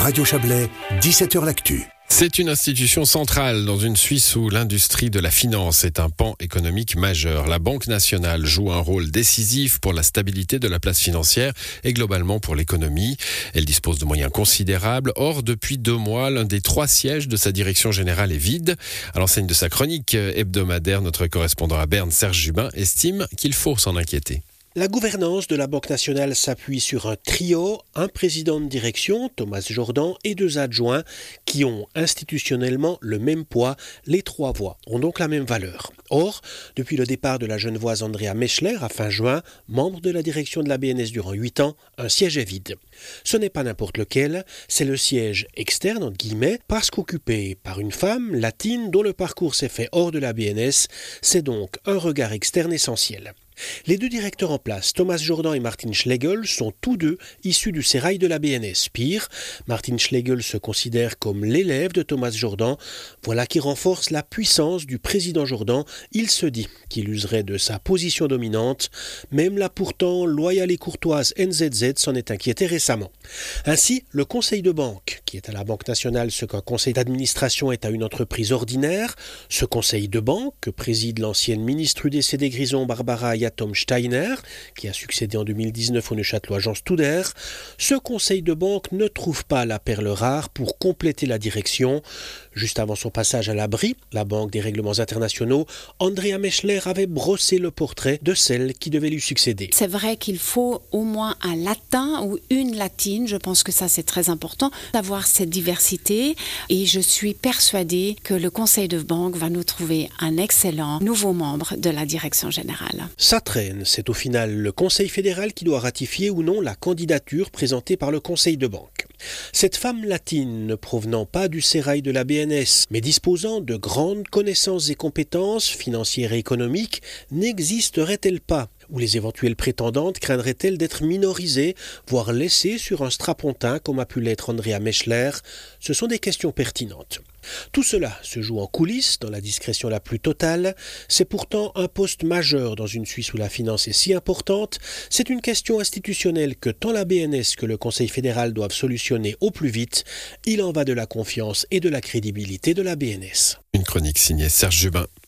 Radio Chablais, 17h L'Actu. C'est une institution centrale dans une Suisse où l'industrie de la finance est un pan économique majeur. La Banque nationale joue un rôle décisif pour la stabilité de la place financière et globalement pour l'économie. Elle dispose de moyens considérables. Or, depuis deux mois, l'un des trois sièges de sa direction générale est vide. À l'enseigne de sa chronique hebdomadaire, notre correspondant à Berne, Serge Jubin, estime qu'il faut s'en inquiéter. La gouvernance de la Banque nationale s'appuie sur un trio, un président de direction, Thomas Jordan, et deux adjoints qui ont institutionnellement le même poids. Les trois voix ont donc la même valeur. Or, depuis le départ de la jeune voix Andrea Mechler à fin juin, membre de la direction de la BNS durant huit ans, un siège est vide. Ce n'est pas n'importe lequel, c'est le siège externe, entre guillemets, parce qu'occupé par une femme latine dont le parcours s'est fait hors de la BNS, c'est donc un regard externe essentiel. Les deux directeurs en place, Thomas Jordan et Martin Schlegel, sont tous deux issus du sérail de la BNS. Pire, Martin Schlegel se considère comme l'élève de Thomas Jordan. Voilà qui renforce la puissance du président Jordan. Il se dit qu'il userait de sa position dominante. Même la pourtant loyale et courtoise NZZ s'en est inquiété récemment. Ainsi, le conseil de banque, qui est à la Banque nationale ce qu'un conseil d'administration est à une entreprise ordinaire, ce conseil de banque que préside l'ancienne ministre UDC des Grisons Barbara Tom Steiner, qui a succédé en 2019 au Neuchâtelois Jean Studer, ce conseil de banque ne trouve pas la perle rare pour compléter la direction. Juste avant son passage à l'abri, la Banque des règlements internationaux, Andrea Mechler avait brossé le portrait de celle qui devait lui succéder. C'est vrai qu'il faut au moins un latin ou une latine, je pense que ça c'est très important, d'avoir cette diversité et je suis persuadée que le conseil de banque va nous trouver un excellent nouveau membre de la direction générale. Ça traîne, c'est au final le Conseil fédéral qui doit ratifier ou non la candidature présentée par le Conseil de banque. Cette femme latine, ne provenant pas du sérail de la BNS, mais disposant de grandes connaissances et compétences financières et économiques, n'existerait-elle pas? Ou les éventuelles prétendantes craindraient-elles d'être minorisées, voire laissées sur un strapontin comme a pu l'être Andrea Mechler Ce sont des questions pertinentes. Tout cela se joue en coulisses, dans la discrétion la plus totale. C'est pourtant un poste majeur dans une Suisse où la finance est si importante. C'est une question institutionnelle que tant la BNS que le Conseil fédéral doivent solutionner au plus vite. Il en va de la confiance et de la crédibilité de la BNS. Une chronique signée Serge Jubin.